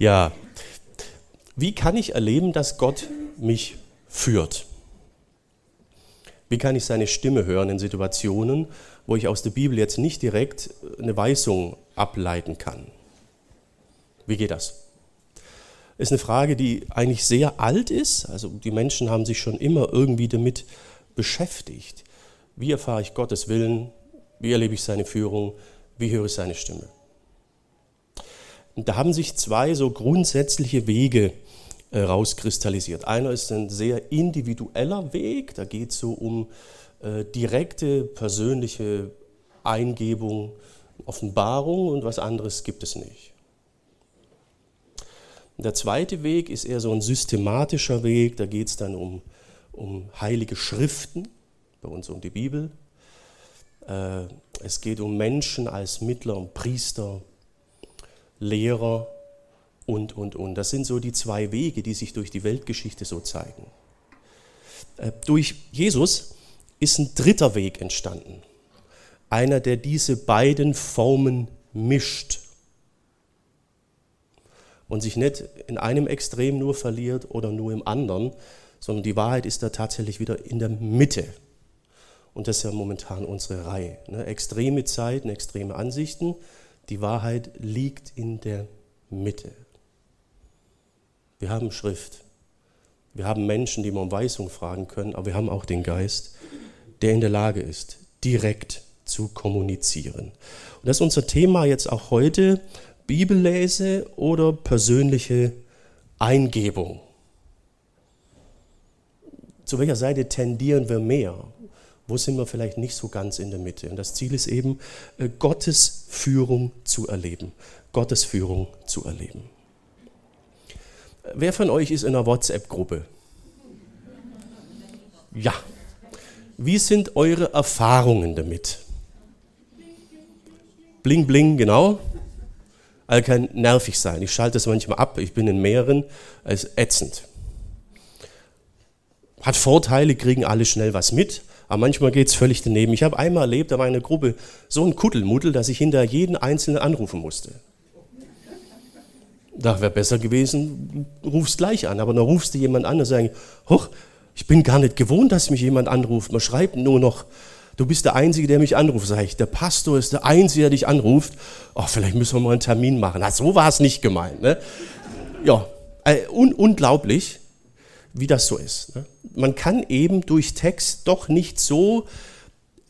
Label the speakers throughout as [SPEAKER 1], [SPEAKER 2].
[SPEAKER 1] Ja, wie kann ich erleben, dass Gott mich führt? Wie kann ich seine Stimme hören in Situationen, wo ich aus der Bibel jetzt nicht direkt eine Weisung ableiten kann? Wie geht das? Ist eine Frage, die eigentlich sehr alt ist. Also die Menschen haben sich schon immer irgendwie damit beschäftigt. Wie erfahre ich Gottes Willen? Wie erlebe ich seine Führung? Wie höre ich seine Stimme? Und da haben sich zwei so grundsätzliche Wege äh, rauskristallisiert. Einer ist ein sehr individueller Weg, da geht es so um äh, direkte persönliche Eingebung, Offenbarung und was anderes gibt es nicht. Der zweite Weg ist eher so ein systematischer Weg, da geht es dann um, um heilige Schriften, bei uns um die Bibel. Äh, es geht um Menschen als Mittler und Priester, Lehrer und, und, und. Das sind so die zwei Wege, die sich durch die Weltgeschichte so zeigen. Äh, durch Jesus ist ein dritter Weg entstanden. Einer, der diese beiden Formen mischt und sich nicht in einem Extrem nur verliert oder nur im anderen, sondern die Wahrheit ist da tatsächlich wieder in der Mitte. Und das ist ja momentan unsere Reihe. Ne? Extreme Zeiten, extreme Ansichten, die Wahrheit liegt in der Mitte. Wir haben Schrift. Wir haben Menschen, die wir um Weisung fragen können, aber wir haben auch den Geist, der in der Lage ist, direkt zu kommunizieren. Und das ist unser Thema jetzt auch heute, Bibellese oder persönliche Eingebung. Zu welcher Seite tendieren wir mehr? Wo sind wir vielleicht nicht so ganz in der Mitte? Und das Ziel ist eben, äh, Gottes Führung zu erleben. Gottes Führung zu erleben. Wer von euch ist in einer WhatsApp-Gruppe? Ja. Wie sind eure Erfahrungen damit? Bling, bling, genau. Also kann nervig sein. Ich schalte es manchmal ab. Ich bin in mehreren. Es ist ätzend. Hat Vorteile, kriegen alle schnell was mit. Aber manchmal geht es völlig daneben. Ich habe einmal erlebt, da war eine Gruppe so ein Kuddelmuddel, dass ich hinter jeden Einzelnen anrufen musste. Da wäre besser gewesen, rufst gleich an. Aber dann rufst du jemand an und sagst, hoch, ich bin gar nicht gewohnt, dass mich jemand anruft. Man schreibt nur noch, du bist der Einzige, der mich anruft. Sag ich, der Pastor ist der Einzige, der dich anruft. Oh, vielleicht müssen wir mal einen Termin machen. Na, so war es nicht gemeint. Ne? Ja, äh, un unglaublich wie das so ist. Ne? Man kann eben durch Text doch nicht so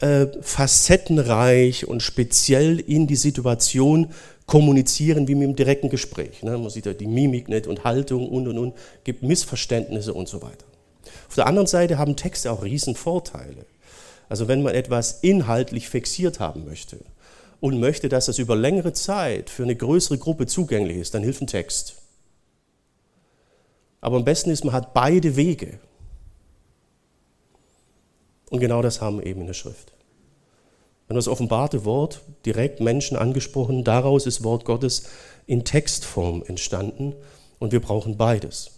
[SPEAKER 1] äh, facettenreich und speziell in die Situation kommunizieren wie mit dem direkten Gespräch. Ne? Man sieht ja die Mimik nicht und Haltung und und und, gibt Missverständnisse und so weiter. Auf der anderen Seite haben Texte auch riesen Vorteile. Also wenn man etwas inhaltlich fixiert haben möchte und möchte, dass es über längere Zeit für eine größere Gruppe zugänglich ist, dann hilft ein Text. Aber am besten ist, man hat beide Wege. Und genau das haben wir eben in der Schrift. Wenn das offenbarte Wort direkt Menschen angesprochen, daraus ist Wort Gottes in Textform entstanden und wir brauchen beides.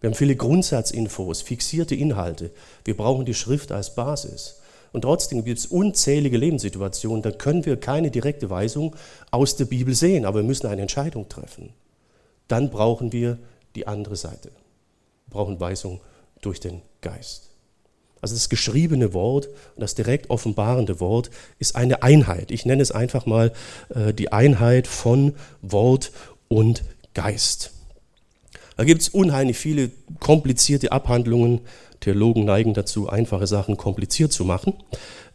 [SPEAKER 1] Wir haben viele Grundsatzinfos, fixierte Inhalte. Wir brauchen die Schrift als Basis. Und trotzdem gibt es unzählige Lebenssituationen, da können wir keine direkte Weisung aus der Bibel sehen, aber wir müssen eine Entscheidung treffen. Dann brauchen wir die andere Seite. Wir brauchen Weisung durch den Geist. Also das geschriebene Wort und das direkt offenbarende Wort ist eine Einheit. Ich nenne es einfach mal äh, die Einheit von Wort und Geist. Da gibt es unheimlich viele komplizierte Abhandlungen. Theologen neigen dazu, einfache Sachen kompliziert zu machen.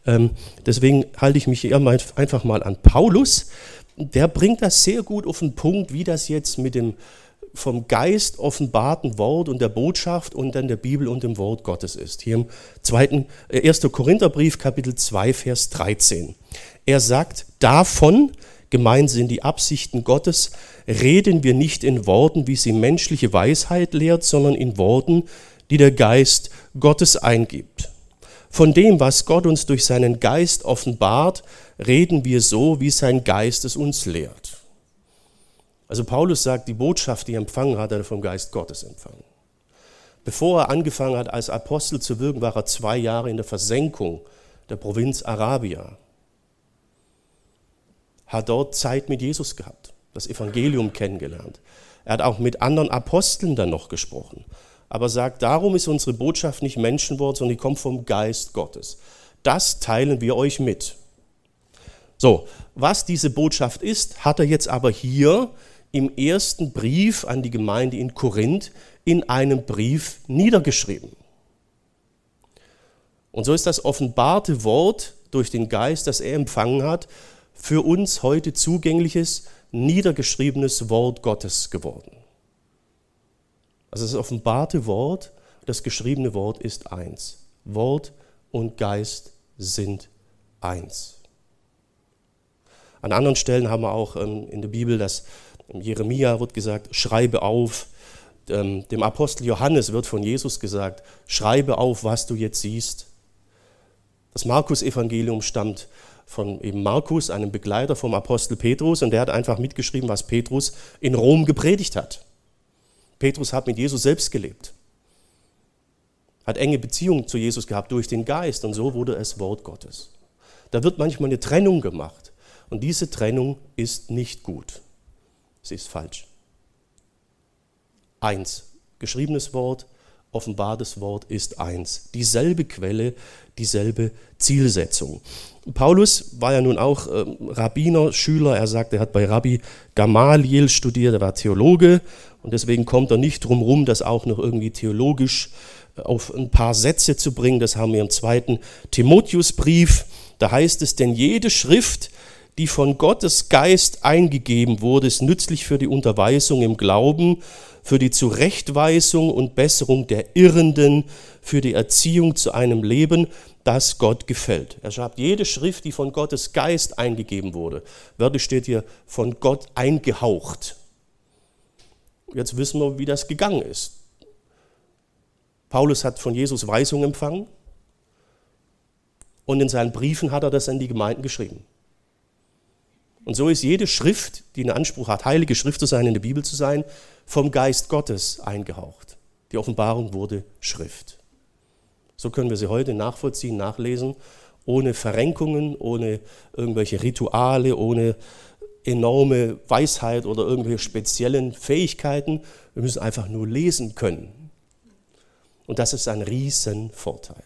[SPEAKER 1] Ähm, deswegen halte ich mich hier einfach mal an Paulus. Der bringt das sehr gut auf den Punkt, wie das jetzt mit dem vom Geist offenbarten Wort und der Botschaft und dann der Bibel und dem Wort Gottes ist. Hier im zweiten, 1. Äh, Korintherbrief, Kapitel 2, Vers 13. Er sagt, davon, gemeint sind die Absichten Gottes, reden wir nicht in Worten, wie sie menschliche Weisheit lehrt, sondern in Worten, die der Geist Gottes eingibt. Von dem, was Gott uns durch seinen Geist offenbart, reden wir so, wie sein Geist es uns lehrt. Also Paulus sagt, die Botschaft, die er empfangen hat, hat er vom Geist Gottes empfangen. Bevor er angefangen hat, als Apostel zu wirken, war er zwei Jahre in der Versenkung der Provinz Arabia. Hat dort Zeit mit Jesus gehabt. das Evangelium kennengelernt. Er hat auch mit anderen Aposteln dann noch gesprochen. Aber sagt, darum ist unsere Botschaft nicht Menschenwort, sondern die kommt vom Geist Gottes. Das teilen wir euch mit. So, was diese Botschaft ist, hat er jetzt aber hier im ersten Brief an die Gemeinde in Korinth in einem Brief niedergeschrieben. Und so ist das offenbarte Wort durch den Geist, das er empfangen hat, für uns heute zugängliches, niedergeschriebenes Wort Gottes geworden. Also das offenbarte Wort, das geschriebene Wort ist eins. Wort und Geist sind eins. An anderen Stellen haben wir auch ähm, in der Bibel, dass Jeremia wird gesagt, schreibe auf. Ähm, dem Apostel Johannes wird von Jesus gesagt, schreibe auf, was du jetzt siehst. Das Markus-Evangelium stammt von eben Markus, einem Begleiter vom Apostel Petrus, und der hat einfach mitgeschrieben, was Petrus in Rom gepredigt hat. Petrus hat mit Jesus selbst gelebt, hat enge Beziehungen zu Jesus gehabt durch den Geist, und so wurde es Wort Gottes. Da wird manchmal eine Trennung gemacht, und diese Trennung ist nicht gut. Sie ist falsch. Eins, geschriebenes Wort, offenbartes Wort ist eins. Dieselbe Quelle, dieselbe Zielsetzung. Paulus war ja nun auch äh, Rabbiner, Schüler. Er sagt, er hat bei Rabbi Gamaliel studiert, er war Theologe und deswegen kommt er nicht drum rum, das auch noch irgendwie theologisch äh, auf ein paar Sätze zu bringen. Das haben wir im zweiten Timotheusbrief. Da heißt es, denn jede Schrift, die von Gottes Geist eingegeben wurde, ist nützlich für die Unterweisung im Glauben, für die Zurechtweisung und Besserung der Irrenden, für die Erziehung zu einem Leben, das Gott gefällt. Er schreibt, jede Schrift, die von Gottes Geist eingegeben wurde, wörtlich steht hier, von Gott eingehaucht. Jetzt wissen wir, wie das gegangen ist. Paulus hat von Jesus Weisung empfangen und in seinen Briefen hat er das an die Gemeinden geschrieben. Und so ist jede Schrift, die einen Anspruch hat, heilige Schrift zu sein, in der Bibel zu sein, vom Geist Gottes eingehaucht. Die Offenbarung wurde Schrift. So können wir sie heute nachvollziehen, nachlesen, ohne Verrenkungen, ohne irgendwelche Rituale, ohne enorme Weisheit oder irgendwelche speziellen Fähigkeiten. Wir müssen einfach nur lesen können. Und das ist ein Riesenvorteil.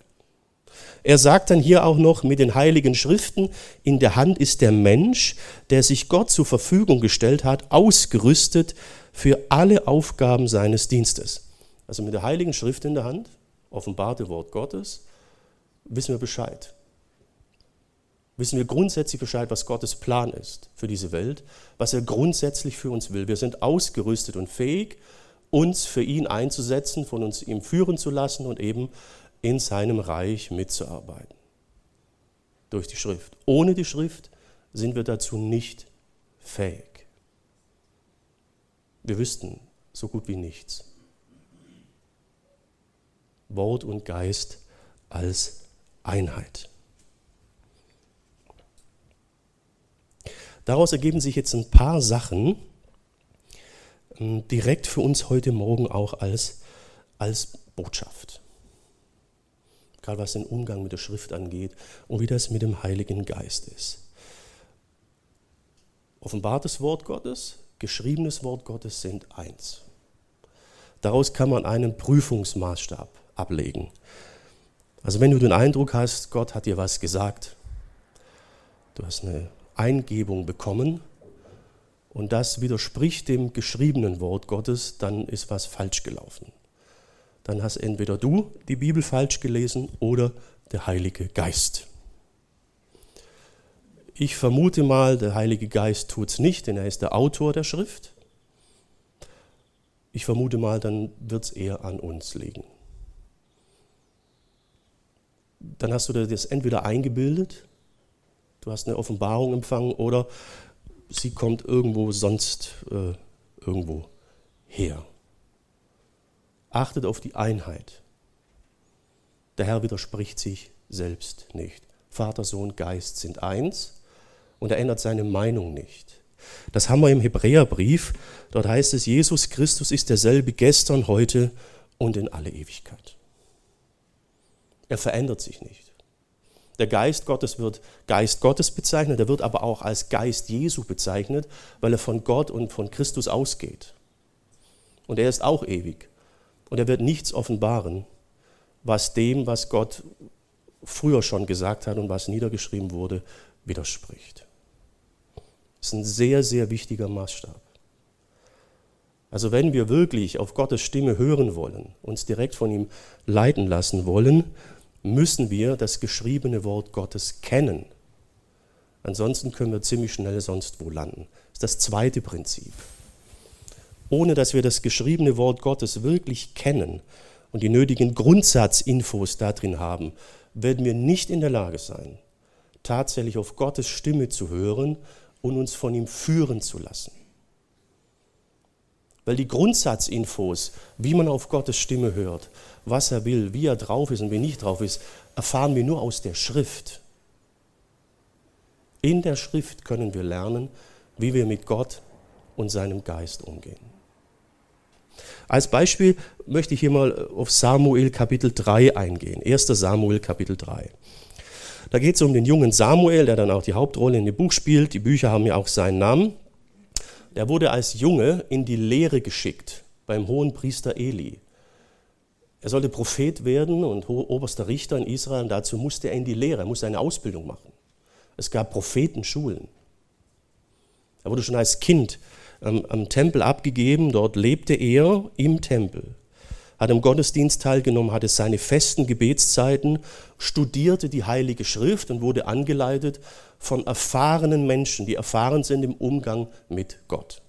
[SPEAKER 1] Er sagt dann hier auch noch mit den heiligen Schriften, in der Hand ist der Mensch, der sich Gott zur Verfügung gestellt hat, ausgerüstet für alle Aufgaben seines Dienstes. Also mit der heiligen Schrift in der Hand, offenbarte Wort Gottes, wissen wir Bescheid. Wissen wir grundsätzlich Bescheid, was Gottes Plan ist für diese Welt, was er grundsätzlich für uns will. Wir sind ausgerüstet und fähig, uns für ihn einzusetzen, von uns ihm führen zu lassen und eben in seinem Reich mitzuarbeiten. Durch die Schrift. Ohne die Schrift sind wir dazu nicht fähig. Wir wüssten so gut wie nichts. Wort und Geist als Einheit. Daraus ergeben sich jetzt ein paar Sachen, ähm, direkt für uns heute Morgen auch als, als Botschaft gerade was den Umgang mit der Schrift angeht und wie das mit dem Heiligen Geist ist. Offenbartes Wort Gottes, geschriebenes Wort Gottes sind eins. Daraus kann man einen Prüfungsmaßstab ablegen. Also wenn du den Eindruck hast, Gott hat dir was gesagt, du hast eine Eingebung bekommen und das widerspricht dem geschriebenen Wort Gottes, dann ist was falsch gelaufen dann hast entweder du die Bibel falsch gelesen oder der Heilige Geist. Ich vermute mal, der Heilige Geist tut es nicht, denn er ist der Autor der Schrift. Ich vermute mal, dann wird es eher an uns liegen. Dann hast du dir das entweder eingebildet, du hast eine Offenbarung empfangen oder sie kommt irgendwo sonst äh, irgendwo her. Achtet auf die Einheit. Der Herr widerspricht sich selbst nicht. Vater, Sohn, Geist sind eins und er ändert seine Meinung nicht. Das haben wir im Hebräerbrief. Dort heißt es, Jesus Christus ist derselbe gestern, heute und in alle Ewigkeit. Er verändert sich nicht. Der Geist Gottes wird Geist Gottes bezeichnet, er wird aber auch als Geist Jesu bezeichnet, weil er von Gott und von Christus ausgeht. Und er ist auch ewig. Und er wird nichts offenbaren, was dem, was Gott früher schon gesagt hat und was niedergeschrieben wurde, widerspricht. Das ist ein sehr, sehr wichtiger Maßstab. Also wenn wir wirklich auf Gottes Stimme hören wollen, uns direkt von ihm leiten lassen wollen, müssen wir das geschriebene Wort Gottes kennen. Ansonsten können wir ziemlich schnell sonst wo landen. Das ist das zweite Prinzip. Ohne dass wir das geschriebene Wort Gottes wirklich kennen und die nötigen Grundsatzinfos darin haben, werden wir nicht in der Lage sein, tatsächlich auf Gottes Stimme zu hören und uns von ihm führen zu lassen. Weil die Grundsatzinfos, wie man auf Gottes Stimme hört, was er will, wie er drauf ist und wie nicht drauf ist, erfahren wir nur aus der Schrift. In der Schrift können wir lernen, wie wir mit Gott und seinem Geist umgehen. Als Beispiel möchte ich hier mal auf Samuel Kapitel 3 eingehen. 1. Samuel Kapitel 3. Da geht es um den jungen Samuel, der dann auch die Hauptrolle in dem Buch spielt. Die Bücher haben ja auch seinen Namen der wurde als Junge in die Lehre geschickt beim hohen Priester Eli. Er sollte Prophet werden und oberster Richter in Israel und dazu musste er in die Lehre, er musste eine Ausbildung machen. Es gab Prophetenschulen. Er wurde schon als Kind am, am Tempel abgegeben, dort lebte er im Tempel hat am Gottesdienst teilgenommen, hatte seine festen Gebetszeiten, studierte die Heilige Schrift und wurde angeleitet von erfahrenen Menschen, die erfahren sind im Umgang mit Gott.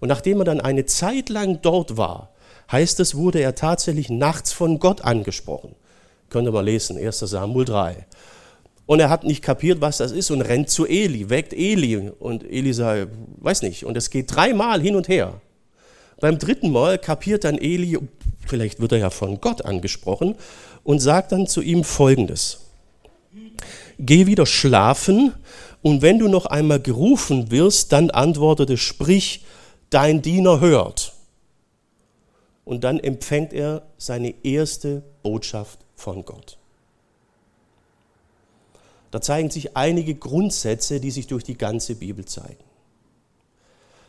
[SPEAKER 1] Und nachdem er dann eine Zeit lang dort war, heißt es, wurde er tatsächlich nachts von Gott angesprochen. Könnt ihr mal lesen, 1 Samuel 3. Und er hat nicht kapiert, was das ist und rennt zu Eli, weckt Eli. Und Eli sagt, weiß nicht. Und es geht dreimal hin und her. Beim dritten Mal kapiert dann Eli, vielleicht wird er ja von Gott angesprochen, und sagt dann zu ihm Folgendes. Geh wieder schlafen, und wenn du noch einmal gerufen wirst, dann antwortete, sprich, dein Diener hört. Und dann empfängt er seine erste Botschaft von Gott. Da zeigen sich einige Grundsätze, die sich durch die ganze Bibel zeigen.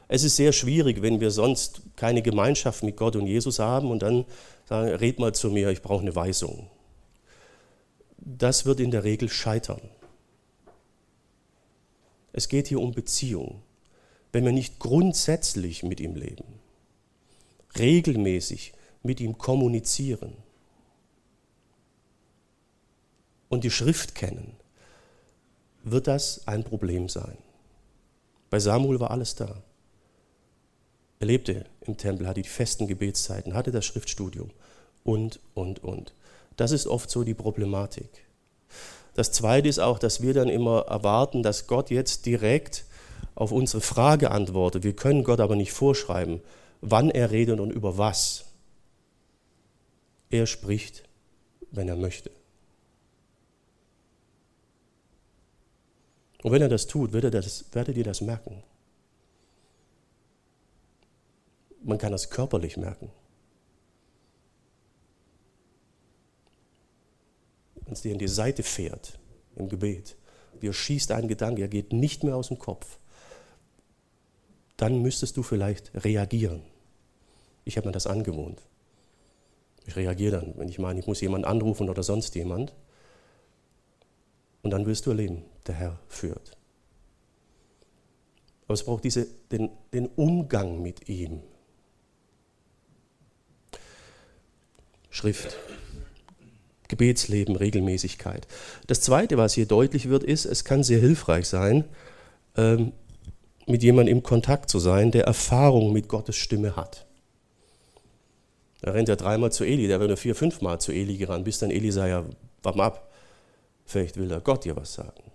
[SPEAKER 1] Es ist sehr schwierig, wenn wir sonst keine Gemeinschaft mit Gott und Jesus haben und dann sagen, red mal zu mir, ich brauche eine Weisung. Das wird in der Regel scheitern. Es geht hier um Beziehung. Wenn wir nicht grundsätzlich mit ihm leben, regelmäßig mit ihm kommunizieren und die Schrift kennen, wird das ein Problem sein. Bei Samuel war alles da. Er lebte im Tempel, hatte die festen Gebetszeiten, hatte das Schriftstudium und, und, und. Das ist oft so die Problematik. Das Zweite ist auch, dass wir dann immer erwarten, dass Gott jetzt direkt auf unsere Frage antwortet. Wir können Gott aber nicht vorschreiben, wann er redet und über was. Er spricht, wenn er möchte. Und wenn er das tut, werdet ihr das, werdet ihr das merken. Man kann das körperlich merken. Wenn es dir in die Seite fährt im Gebet, dir schießt ein Gedanke, er geht nicht mehr aus dem Kopf, dann müsstest du vielleicht reagieren. Ich habe mir das angewohnt. Ich reagiere dann, wenn ich meine, ich muss jemanden anrufen oder sonst jemand. Und dann wirst du erleben, der Herr führt. Aber es braucht diese, den, den Umgang mit ihm. Schrift. Gebetsleben, Regelmäßigkeit. Das Zweite, was hier deutlich wird, ist, es kann sehr hilfreich sein, ähm, mit jemandem im Kontakt zu sein, der Erfahrung mit Gottes Stimme hat. Da rennt er dreimal zu Eli, der wäre nur vier, fünfmal zu Eli gerannt, bis dann Eli sagt, ja, warte mal ab, vielleicht will der Gott dir was sagen.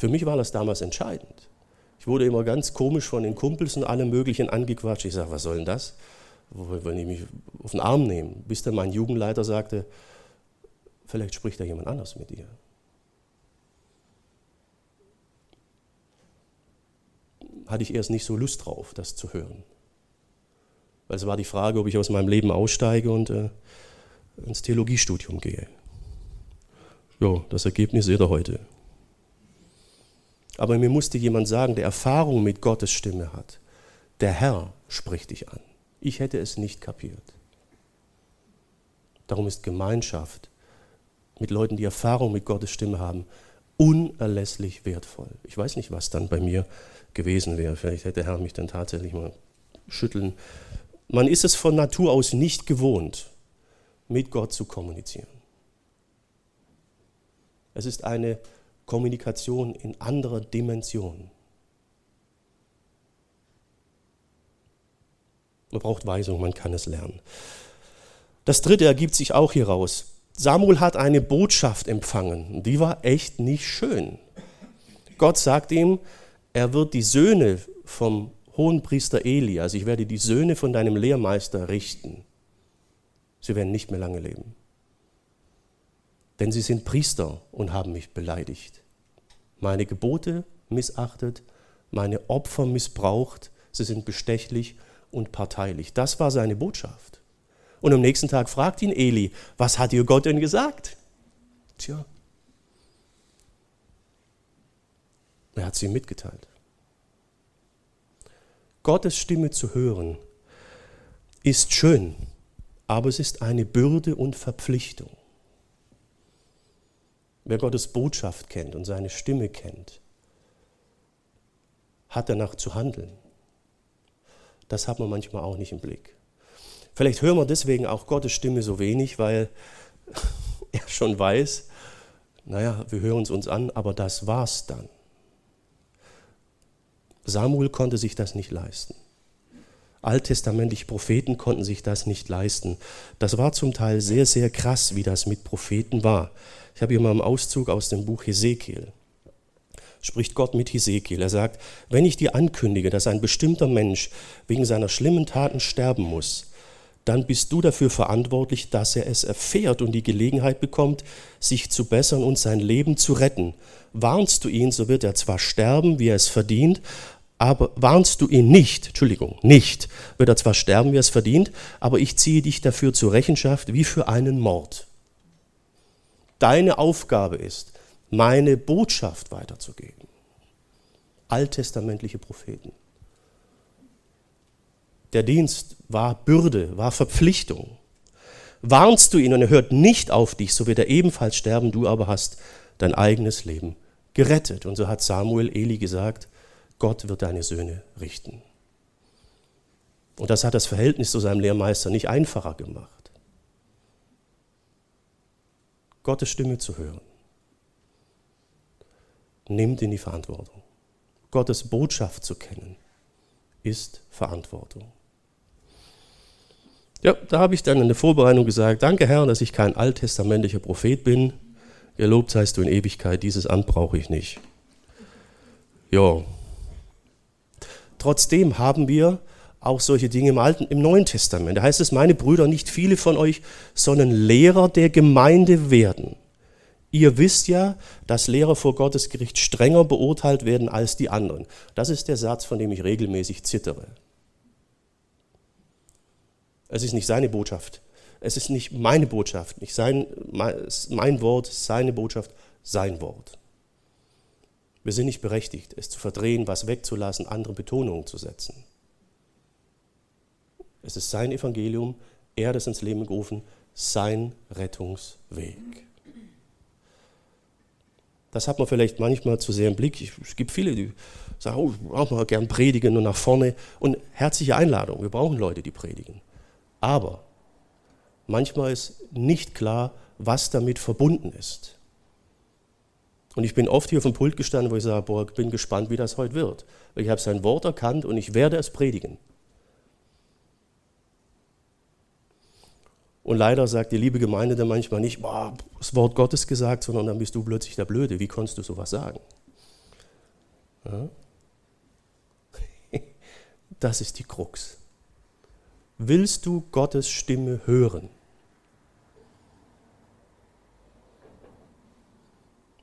[SPEAKER 1] Für mich war das damals entscheidend. Ich wurde immer ganz komisch von den Kumpels und allem Möglichen angequatscht. Ich sage, was soll denn das? wollen die mich auf den Arm nehmen, bis dann mein Jugendleiter sagte, vielleicht spricht da jemand anders mit dir. Hatte ich erst nicht so Lust drauf, das zu hören. Weil es war die Frage, ob ich aus meinem Leben aussteige und äh, ins Theologiestudium gehe. Ja, das Ergebnis seht ihr heute. Aber mir musste jemand sagen, der Erfahrung mit Gottes Stimme hat, der Herr spricht dich an. Ich hätte es nicht kapiert. Darum ist Gemeinschaft mit Leuten, die Erfahrung mit Gottes Stimme haben, unerlässlich wertvoll. Ich weiß nicht, was dann bei mir gewesen wäre. Vielleicht hätte der Herr mich dann tatsächlich mal schütteln. Man ist es von Natur aus nicht gewohnt, mit Gott zu kommunizieren. Es ist eine Kommunikation in anderer Dimension. Man braucht Weisung, man kann es lernen. Das dritte ergibt sich auch hieraus. Samuel hat eine Botschaft empfangen. Die war echt nicht schön. Gott sagt ihm, er wird die Söhne vom Hohenpriester Eli, also ich werde die Söhne von deinem Lehrmeister richten. Sie werden nicht mehr lange leben. Denn sie sind Priester und haben mich beleidigt. Meine Gebote missachtet, meine Opfer missbraucht, sie sind bestechlich und parteilich. Das war seine Botschaft. Und am nächsten Tag fragt ihn Eli, was hat dir Gott denn gesagt? Tja, er hat sie ihm mitgeteilt. Gottes Stimme zu hören ist schön, aber es ist eine Bürde und Verpflichtung. Wer Gottes Botschaft kennt und seine Stimme kennt, hat danach zu handeln. Das hat man manchmal auch nicht im Blick. Vielleicht hören wir deswegen auch Gottes Stimme so wenig, weil er schon weiß, naja, wir hören es uns an, aber das war's dann. Samuel konnte sich das nicht leisten. Alttestamentliche Propheten konnten sich das nicht leisten. Das war zum Teil sehr, sehr krass, wie das mit Propheten war. Ich habe hier mal einen Auszug aus dem Buch Hesekiel. Spricht Gott mit Hesekiel. Er sagt, wenn ich dir ankündige, dass ein bestimmter Mensch wegen seiner schlimmen Taten sterben muss, dann bist du dafür verantwortlich, dass er es erfährt und die Gelegenheit bekommt, sich zu bessern und sein Leben zu retten. Warnst du ihn, so wird er zwar sterben, wie er es verdient, aber warnst du ihn nicht, Entschuldigung, nicht, wird er zwar sterben, wie er es verdient, aber ich ziehe dich dafür zur Rechenschaft wie für einen Mord. Deine Aufgabe ist, meine Botschaft weiterzugeben. Alttestamentliche Propheten. Der Dienst war Bürde, war Verpflichtung. Warnst du ihn und er hört nicht auf dich, so wird er ebenfalls sterben, du aber hast dein eigenes Leben gerettet. Und so hat Samuel Eli gesagt, Gott wird deine Söhne richten. Und das hat das Verhältnis zu seinem Lehrmeister nicht einfacher gemacht. Gottes Stimme zu hören, nimmt in die Verantwortung. Gottes Botschaft zu kennen, ist Verantwortung. Ja, da habe ich dann in der Vorbereitung gesagt, danke Herr, dass ich kein alttestamentlicher Prophet bin. Gelobt seist du in Ewigkeit, dieses Amt brauche ich nicht. Ja. Trotzdem haben wir auch solche Dinge im Alten, im Neuen Testament. Da heißt es, meine Brüder, nicht viele von euch, sondern Lehrer der Gemeinde werden. Ihr wisst ja, dass Lehrer vor Gottes Gericht strenger beurteilt werden als die anderen. Das ist der Satz, von dem ich regelmäßig zittere. Es ist nicht seine Botschaft. Es ist nicht meine Botschaft, nicht sein, mein Wort, seine Botschaft, sein Wort. Wir sind nicht berechtigt, es zu verdrehen, was wegzulassen, andere Betonungen zu setzen. Es ist sein Evangelium, er hat es ins Leben gerufen, sein Rettungsweg. Das hat man vielleicht manchmal zu sehr im Blick. Es gibt viele, die sagen, oh, ich brauche mal gern predigen und nach vorne. Und herzliche Einladung, wir brauchen Leute, die predigen. Aber manchmal ist nicht klar, was damit verbunden ist. Und ich bin oft hier auf dem Pult gestanden, wo ich sage, boah, ich bin gespannt, wie das heute wird. Ich habe sein Wort erkannt und ich werde es predigen. Und leider sagt die liebe Gemeinde dann manchmal nicht, boah, das Wort Gottes gesagt, sondern dann bist du plötzlich der Blöde. Wie konntest du sowas sagen? Ja? Das ist die Krux. Willst du Gottes Stimme hören?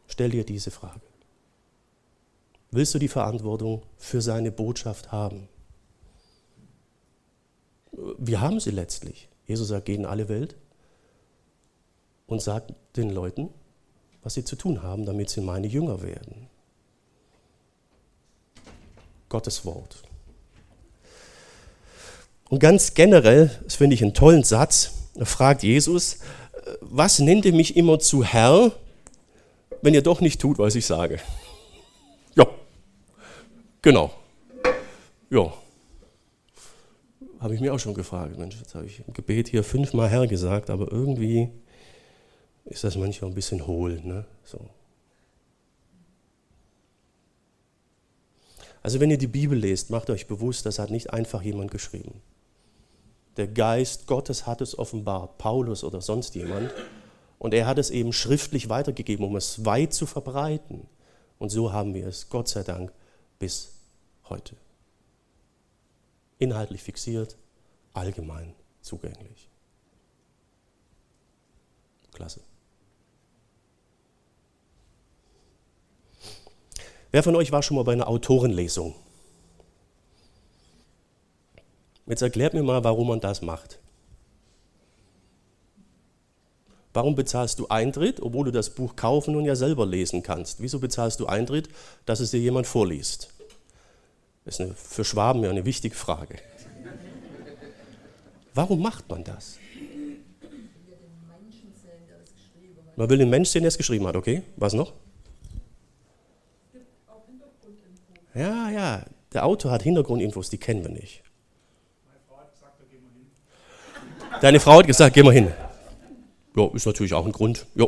[SPEAKER 1] Stell dir diese Frage. Willst du die Verantwortung für seine Botschaft haben? Wir haben sie letztlich. Jesus sagt, geht in alle Welt und sagt den Leuten, was sie zu tun haben, damit sie meine Jünger werden. Gottes Wort. Und ganz generell, das finde ich einen tollen Satz, fragt Jesus, was nennt ihr mich immer zu Herr, wenn ihr doch nicht tut, was ich sage? Ja, genau. Ja. Habe ich mir auch schon gefragt. Mensch, jetzt habe ich im Gebet hier fünfmal Herr gesagt, aber irgendwie ist das manchmal ein bisschen hohl. Ne? So. Also wenn ihr die Bibel lest, macht euch bewusst, das hat nicht einfach jemand geschrieben. Der Geist Gottes hat es offenbart, Paulus oder sonst jemand. Und er hat es eben schriftlich weitergegeben, um es weit zu verbreiten. Und so haben wir es, Gott sei Dank, bis heute. Inhaltlich fixiert, allgemein zugänglich. Klasse. Wer von euch war schon mal bei einer Autorenlesung? Jetzt erklärt mir mal, warum man das macht. Warum bezahlst du Eintritt, obwohl du das Buch kaufen und ja selber lesen kannst? Wieso bezahlst du Eintritt, dass es dir jemand vorliest? Das ist eine, für Schwaben ja eine wichtige Frage. Warum macht man das? Man will den Mensch sehen, der es geschrieben hat, okay? Was noch? Ja, ja, der Autor hat Hintergrundinfos, die kennen wir nicht. Deine Frau hat gesagt, geh mal hin. Ja, ist natürlich auch ein Grund. Ja.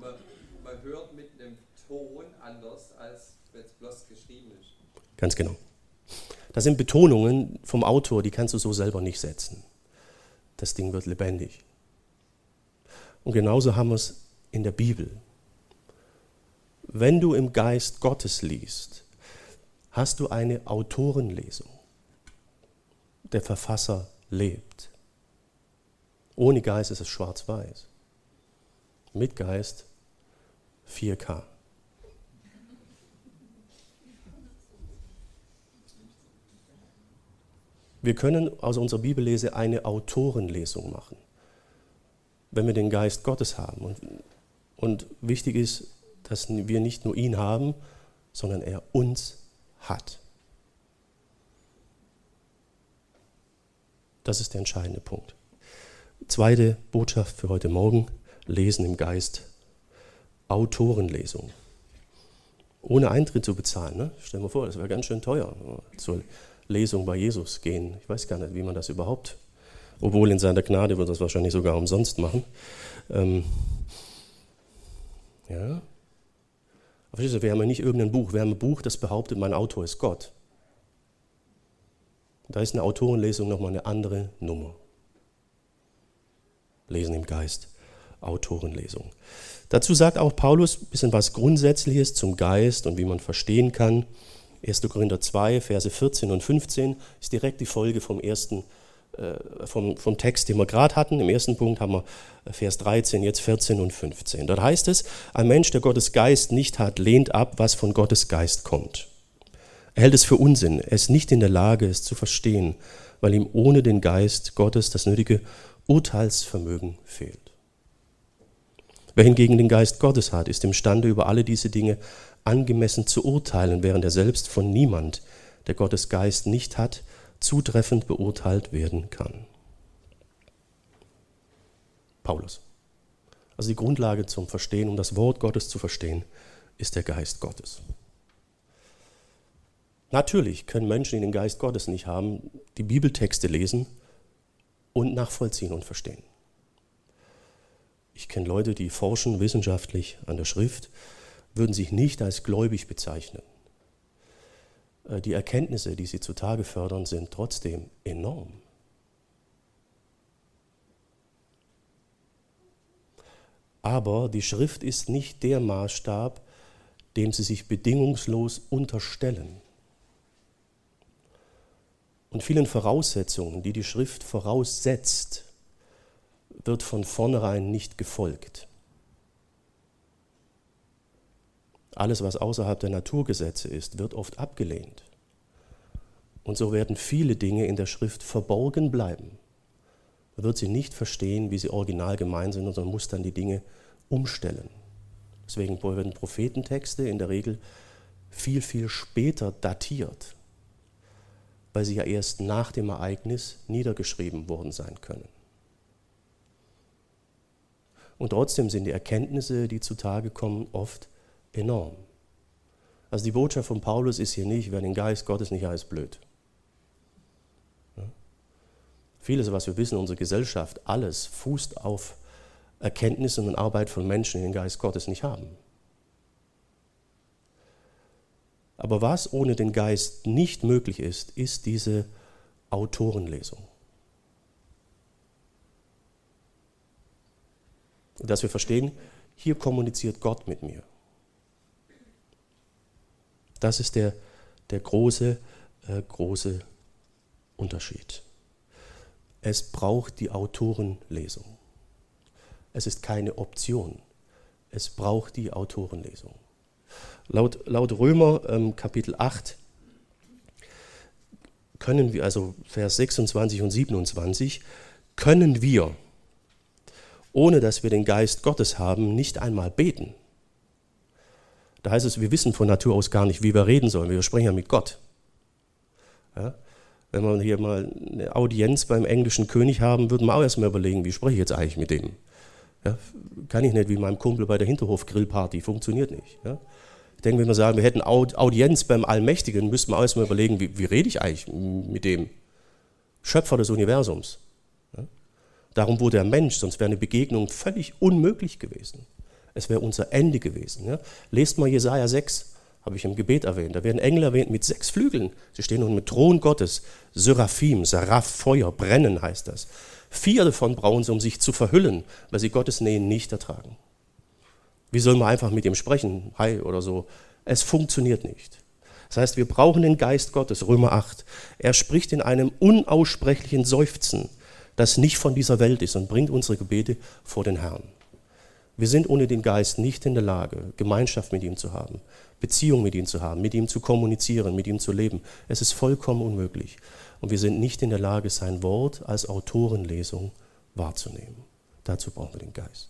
[SPEAKER 2] Man, man hört mit einem Ton anders, als wenn es bloß geschrieben ist.
[SPEAKER 1] Ganz genau. Das sind Betonungen vom Autor, die kannst du so selber nicht setzen. Das Ding wird lebendig. Und genauso haben wir es in der Bibel. Wenn du im Geist Gottes liest, hast du eine Autorenlesung. Der Verfasser lebt. Ohne Geist ist es schwarz-weiß. Mit Geist 4K. Wir können aus unserer Bibellese eine Autorenlesung machen, wenn wir den Geist Gottes haben. Und, und wichtig ist, dass wir nicht nur ihn haben, sondern er uns hat. Das ist der entscheidende Punkt. Zweite Botschaft für heute Morgen, Lesen im Geist, Autorenlesung. Ohne Eintritt zu bezahlen. Ne? Stell dir mal vor, das wäre ganz schön teuer, zur Lesung bei Jesus gehen. Ich weiß gar nicht, wie man das überhaupt, obwohl in seiner Gnade wird das wahrscheinlich sogar umsonst machen. Ähm, ja. Aber wir haben ja nicht irgendein Buch, wir haben ein Buch, das behauptet, mein Autor ist Gott. Da ist eine Autorenlesung nochmal eine andere Nummer. Lesen im Geist, Autorenlesung. Dazu sagt auch Paulus ein bisschen was Grundsätzliches zum Geist und wie man verstehen kann. 1. Korinther 2, Verse 14 und 15 ist direkt die Folge vom ersten äh, vom, vom Text, den wir gerade hatten. Im ersten Punkt haben wir äh, Vers 13, jetzt 14 und 15. Dort heißt es, ein Mensch, der Gottes Geist nicht hat, lehnt ab, was von Gottes Geist kommt. Er hält es für Unsinn, er ist nicht in der Lage, es zu verstehen, weil ihm ohne den Geist Gottes das nötige Urteilsvermögen fehlt. Wer hingegen den Geist Gottes hat, ist imstande, über alle diese Dinge angemessen zu urteilen, während er selbst von niemand, der Gottes Geist nicht hat, zutreffend beurteilt werden kann. Paulus. Also die Grundlage zum Verstehen, um das Wort Gottes zu verstehen, ist der Geist Gottes. Natürlich können Menschen, die den Geist Gottes nicht haben, die Bibeltexte lesen und nachvollziehen und verstehen. Ich kenne Leute, die forschen wissenschaftlich an der Schrift, würden sich nicht als gläubig bezeichnen. Äh, die Erkenntnisse, die sie zutage fördern, sind trotzdem enorm. Aber die Schrift ist nicht der Maßstab, dem sie sich bedingungslos unterstellen und vielen Voraussetzungen, die die Schrift voraussetzt, wird von vornherein nicht gefolgt. Alles, was außerhalb der Naturgesetze ist, wird oft abgelehnt. Und so werden viele Dinge in der Schrift verborgen bleiben. Man wird sie nicht verstehen, wie sie original gemeint sind, sondern muss dann die Dinge umstellen. Deswegen werden Prophetentexte in der Regel viel, viel später datiert, weil sie ja erst nach dem Ereignis niedergeschrieben worden sein können. Und trotzdem sind die Erkenntnisse, die zutage kommen, oft enorm. Also die Botschaft von Paulus ist hier nicht, wer den Geist Gottes nicht hat, ist blöd. Ja? Vieles, was wir wissen in unserer Gesellschaft, alles fußt auf Erkenntnissen und Arbeit von Menschen, die den Geist Gottes nicht haben. Aber was ohne den Geist nicht möglich ist, ist diese Autorenlesung. Dass wir verstehen, hier kommuniziert Gott mit mir. Das ist der, der große, äh, große Unterschied. Es braucht die Autorenlesung. Es ist keine Option. Es braucht die Autorenlesung. Laut, laut Römer ähm, Kapitel 8 können wir, also Vers 26 und 27, können wir, ohne dass wir den Geist Gottes haben, nicht einmal beten. Da heißt es, wir wissen von Natur aus gar nicht, wie wir reden sollen. Wir sprechen ja mit Gott. Ja? Wenn wir hier mal eine Audienz beim englischen König haben, würden wir auch erstmal überlegen, wie spreche ich jetzt eigentlich mit dem? Ja? Kann ich nicht wie meinem Kumpel bei der Hinterhof-Grillparty, funktioniert nicht. Ja? Ich denke, wenn wir sagen, wir hätten Audienz beim Allmächtigen, müssten wir auch erstmal überlegen, wie, wie rede ich eigentlich mit dem Schöpfer des Universums? Darum wurde er Mensch, sonst wäre eine Begegnung völlig unmöglich gewesen. Es wäre unser Ende gewesen. Ja? Lest mal Jesaja 6, habe ich im Gebet erwähnt. Da werden Engel erwähnt mit sechs Flügeln. Sie stehen nun mit Thron Gottes, Seraphim, Seraph, Feuer, brennen heißt das. Vier davon brauchen sie, um sich zu verhüllen, weil sie Gottes Nähe nicht ertragen. Wie soll man einfach mit ihm sprechen? Hi oder so. Es funktioniert nicht. Das heißt, wir brauchen den Geist Gottes, Römer 8. Er spricht in einem unaussprechlichen Seufzen, das nicht von dieser Welt ist und bringt unsere Gebete vor den Herrn. Wir sind ohne den Geist nicht in der Lage, Gemeinschaft mit ihm zu haben, Beziehung mit ihm zu haben, mit ihm zu kommunizieren, mit ihm zu leben. Es ist vollkommen unmöglich. Und wir sind nicht in der Lage, sein Wort als Autorenlesung wahrzunehmen. Dazu brauchen wir den Geist.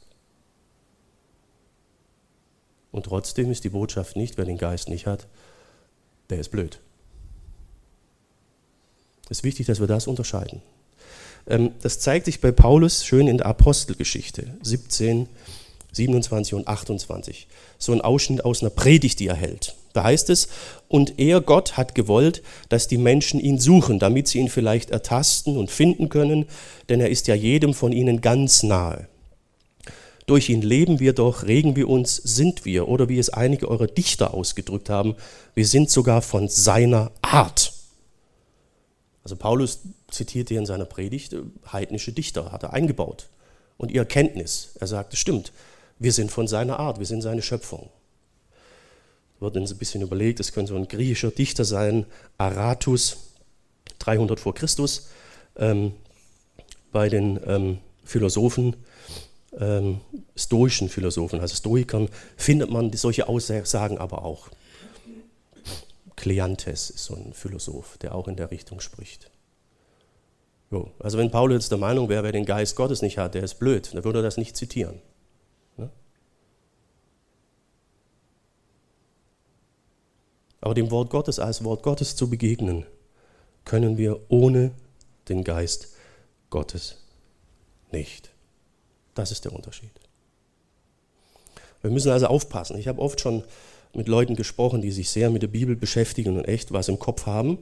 [SPEAKER 1] Und trotzdem ist die Botschaft nicht, wer den Geist nicht hat, der ist blöd. Es ist wichtig, dass wir das unterscheiden. Ähm, das zeigt sich bei Paulus schön in der Apostelgeschichte 17, 27 und 28. So ein Ausschnitt aus einer Predigt, die er hält. Da heißt es, und er, Gott, hat gewollt, dass die Menschen ihn suchen, damit sie ihn vielleicht ertasten und finden können, denn er ist ja jedem von ihnen ganz nahe. Durch ihn leben wir doch, regen wir uns, sind wir, oder wie es einige eurer Dichter ausgedrückt haben, wir sind sogar von seiner Art. Also Paulus zitiert hier in seiner Predigt äh, heidnische Dichter, hat er eingebaut. Und ihr Erkenntnis, er sagt, es stimmt, wir sind von seiner Art, wir sind seine Schöpfung. Wird uns ein bisschen überlegt, es könnte so ein griechischer Dichter sein, Aratus, 300 vor Christus. Ähm, bei den ähm, Philosophen, ähm, stoischen Philosophen, also Stoikern, findet man solche Aussagen aber auch. Kleantes ist so ein Philosoph, der auch in der Richtung spricht. Jo, also wenn Paulus der Meinung wäre, wer den Geist Gottes nicht hat, der ist blöd, dann würde er das nicht zitieren. Aber dem Wort Gottes als Wort Gottes zu begegnen, können wir ohne den Geist Gottes nicht. Das ist der Unterschied. Wir müssen also aufpassen. Ich habe oft schon mit Leuten gesprochen, die sich sehr mit der Bibel beschäftigen und echt was im Kopf haben.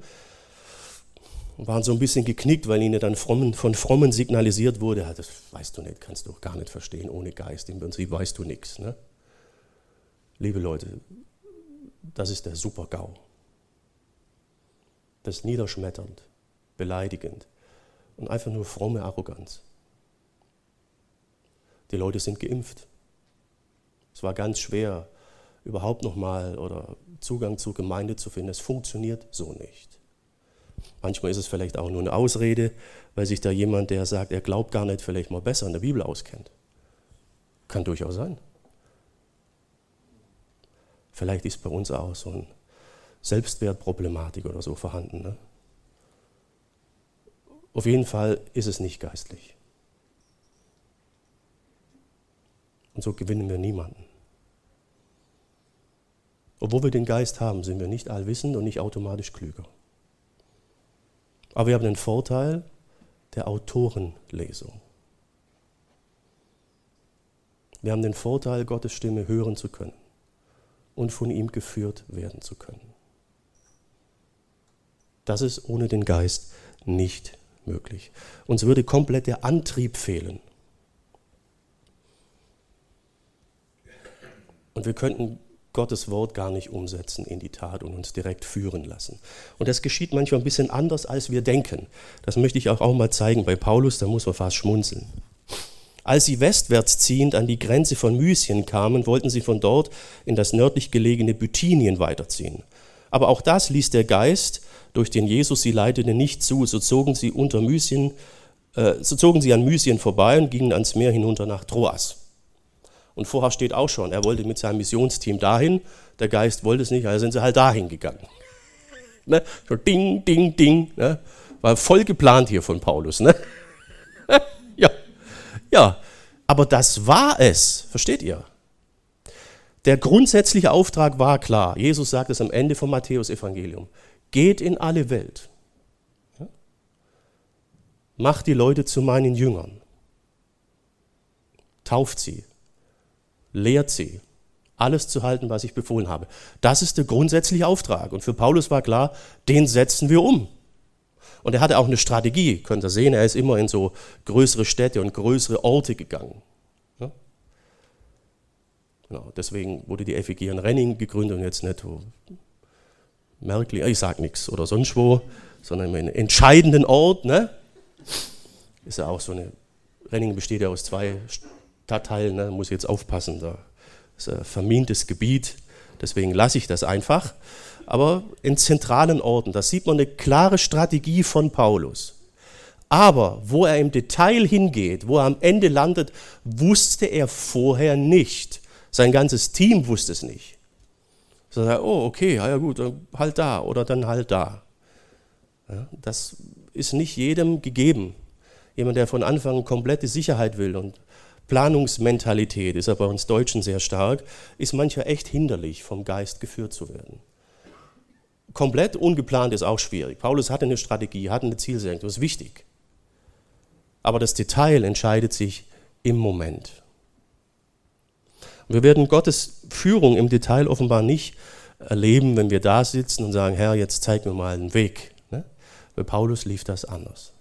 [SPEAKER 1] Und waren so ein bisschen geknickt, weil ihnen dann frommen, von Frommen signalisiert wurde, das weißt du nicht, kannst du gar nicht verstehen, ohne Geist. Im Prinzip weißt du nichts. Ne? Liebe Leute, das ist der Super-GAU. Das ist niederschmetternd, beleidigend und einfach nur fromme Arroganz. Die Leute sind geimpft. Es war ganz schwer, überhaupt nochmal oder Zugang zur Gemeinde zu finden. Es funktioniert so nicht. Manchmal ist es vielleicht auch nur eine Ausrede, weil sich da jemand, der sagt, er glaubt gar nicht, vielleicht mal besser in der Bibel auskennt. Kann durchaus sein. Vielleicht ist bei uns auch so eine Selbstwertproblematik oder so vorhanden. Ne? Auf jeden Fall ist es nicht geistlich. Und so gewinnen wir niemanden. Obwohl wir den Geist haben, sind wir nicht allwissend und nicht automatisch klüger. Aber wir haben den Vorteil der Autorenlesung. Wir haben den Vorteil, Gottes Stimme hören zu können und von ihm geführt werden zu können. Das ist ohne den Geist nicht möglich. Uns würde komplett der Antrieb fehlen. Und wir könnten Gottes Wort gar nicht umsetzen in die Tat und uns direkt führen lassen. Und das geschieht manchmal ein bisschen anders, als wir denken. Das möchte ich auch, mal zeigen bei Paulus, da muss man fast schmunzeln. Als sie westwärts ziehend an die Grenze von Mysien kamen, wollten sie von dort in das nördlich gelegene Bithynien weiterziehen. Aber auch das ließ der Geist, durch den Jesus sie leitete, nicht zu. So zogen sie unter Mysien, äh, so zogen sie an Mysien vorbei und gingen ans Meer hinunter nach Troas. Und vorher steht auch schon, er wollte mit seinem Missionsteam dahin, der Geist wollte es nicht, also sind sie halt dahin gegangen. ne? So ding, ding, ding. Ne? War voll geplant hier von Paulus. Ne? ja. Aber das war es, versteht ihr? Der grundsätzliche Auftrag war klar. Jesus sagt es am Ende vom Matthäus-Evangelium. Geht in alle Welt. Macht die Leute zu meinen Jüngern. Tauft sie. Lehrt sie. Alles zu halten, was ich befohlen habe. Das ist der grundsätzliche Auftrag. Und für Paulus war klar, den setzen wir um. Und er hatte auch eine Strategie, könnt ihr sehen, er ist immer in so größere Städte und größere Orte gegangen. Ja? Genau, deswegen wurde die FEG in Renning gegründet und jetzt nicht wo Merkli, ich sag nichts oder sonst wo, sondern in entscheidenden Ort. Ne? Ist ja auch so eine, Renning besteht ja aus zwei Stadtteilen, ne? muss jetzt aufpassen, da ist ein vermintes Gebiet, deswegen lasse ich das einfach aber in zentralen Orten. Da sieht man eine klare Strategie von Paulus. Aber wo er im Detail hingeht, wo er am Ende landet, wusste er vorher nicht. Sein ganzes Team wusste es nicht. So oh, okay, ja gut, halt da oder dann halt da. Das ist nicht jedem gegeben. Jemand, der von Anfang komplette Sicherheit will und Planungsmentalität, ist ja bei uns Deutschen sehr stark, ist mancher echt hinderlich, vom Geist geführt zu werden komplett ungeplant ist auch schwierig. Paulus hatte eine Strategie, hatte eine Zielsenkung, das ist wichtig. Aber das Detail entscheidet sich im Moment. Wir werden Gottes Führung im Detail offenbar nicht erleben, wenn wir da sitzen und sagen, Herr, jetzt zeig mir mal einen Weg. Ne? Bei Paulus lief das anders.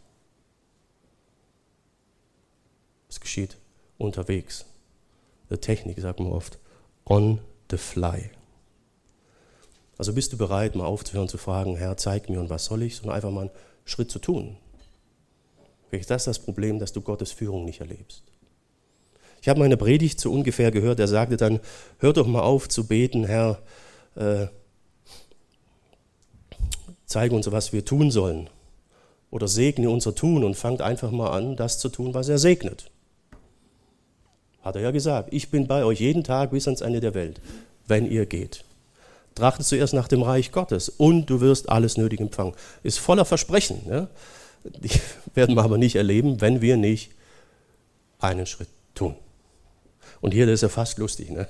[SPEAKER 1] Es geschieht unterwegs. Der Technik sagt man oft, on the fly. Also bist du bereit, mal aufzuhören zu fragen, Herr, zeig mir und was soll ich, sondern einfach mal einen Schritt zu tun. Vielleicht ist das das Problem, dass du Gottes Führung nicht erlebst. Ich habe meine Predigt so ungefähr gehört, er sagte dann, hör doch mal auf zu beten, Herr, äh, zeige uns, was wir tun sollen. Oder segne unser Tun und fangt einfach mal an, das zu tun, was er segnet. Hat er ja gesagt, ich bin bei euch jeden Tag bis ans Ende der Welt, wenn ihr geht. Trachte zuerst nach dem Reich Gottes und du wirst alles Nötige empfangen. Ist voller Versprechen. Ja? Die werden wir aber nicht erleben, wenn wir nicht einen Schritt tun. Und hier, ist ja fast lustig. Ne?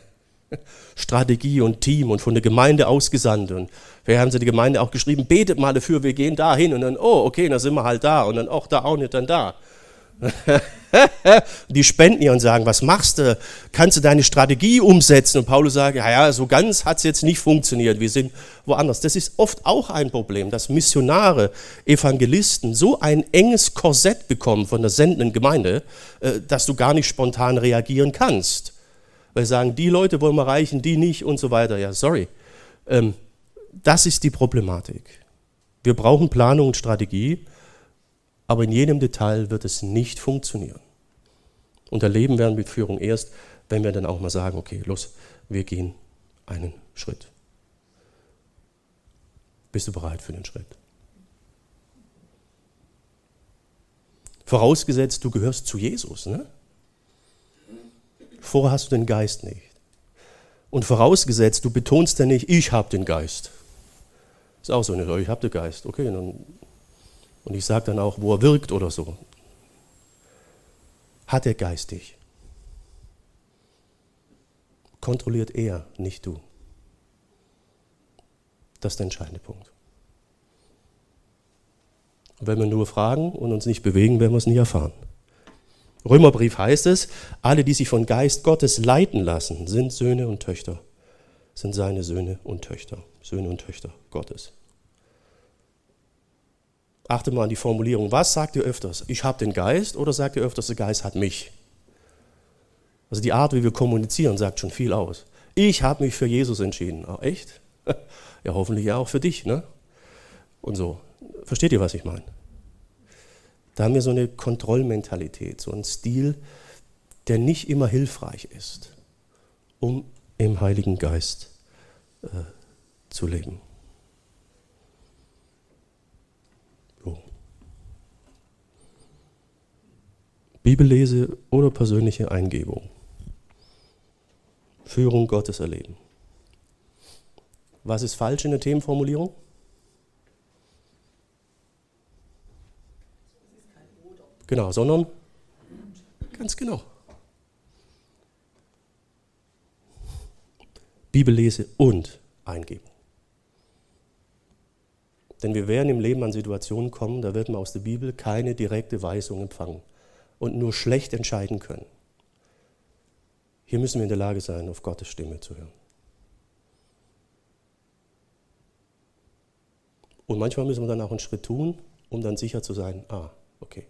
[SPEAKER 1] Strategie und Team und von der Gemeinde ausgesandt. Und wir haben sie die Gemeinde auch geschrieben, betet mal dafür, wir gehen da hin. Und dann, oh, okay, dann sind wir halt da. Und dann, auch da auch nicht, dann da. die spenden ihr und sagen, was machst du? Kannst du deine Strategie umsetzen? Und Paulus sagt, ja, so ganz hat es jetzt nicht funktioniert, wir sind woanders. Das ist oft auch ein Problem, dass Missionare, Evangelisten so ein enges Korsett bekommen von der sendenden Gemeinde, äh, dass du gar nicht spontan reagieren kannst. Weil sie sagen, die Leute wollen wir erreichen, die nicht und so weiter. Ja, sorry. Ähm, das ist die Problematik. Wir brauchen Planung und Strategie aber in jedem Detail wird es nicht funktionieren. Und erleben werden mit Führung erst, wenn wir dann auch mal sagen, okay, los, wir gehen einen Schritt. Bist du bereit für den Schritt? Vorausgesetzt, du gehörst zu Jesus. Ne? Vorher hast du den Geist nicht. Und vorausgesetzt, du betonst ja nicht, ich habe den Geist. Ist auch so, nicht, ich habe den Geist. Okay, dann und ich sage dann auch, wo er wirkt oder so. Hat er geistig. Kontrolliert er, nicht du. Das ist der entscheidende Punkt. Und wenn wir nur fragen und uns nicht bewegen, werden wir es nie erfahren. Römerbrief heißt es, alle, die sich von Geist Gottes leiten lassen, sind Söhne und Töchter, sind seine Söhne und Töchter, Söhne und Töchter Gottes. Achte mal an die Formulierung. Was sagt ihr öfters? Ich habe den Geist oder sagt ihr öfters, der Geist hat mich? Also die Art, wie wir kommunizieren, sagt schon viel aus. Ich habe mich für Jesus entschieden. Oh, echt? Ja, hoffentlich ja auch für dich. Ne? Und so. Versteht ihr, was ich meine? Da haben wir so eine Kontrollmentalität, so einen Stil, der nicht immer hilfreich ist, um im Heiligen Geist äh, zu leben. Bibellese oder persönliche Eingebung. Führung Gottes erleben. Was ist falsch in der Themenformulierung? Genau, sondern ganz genau. Bibellese und Eingebung. Denn wir werden im Leben an Situationen kommen, da wird man aus der Bibel keine direkte Weisung empfangen und nur schlecht entscheiden können. Hier müssen wir in der Lage sein, auf Gottes Stimme zu hören. Und manchmal müssen wir dann auch einen Schritt tun, um dann sicher zu sein, ah, okay,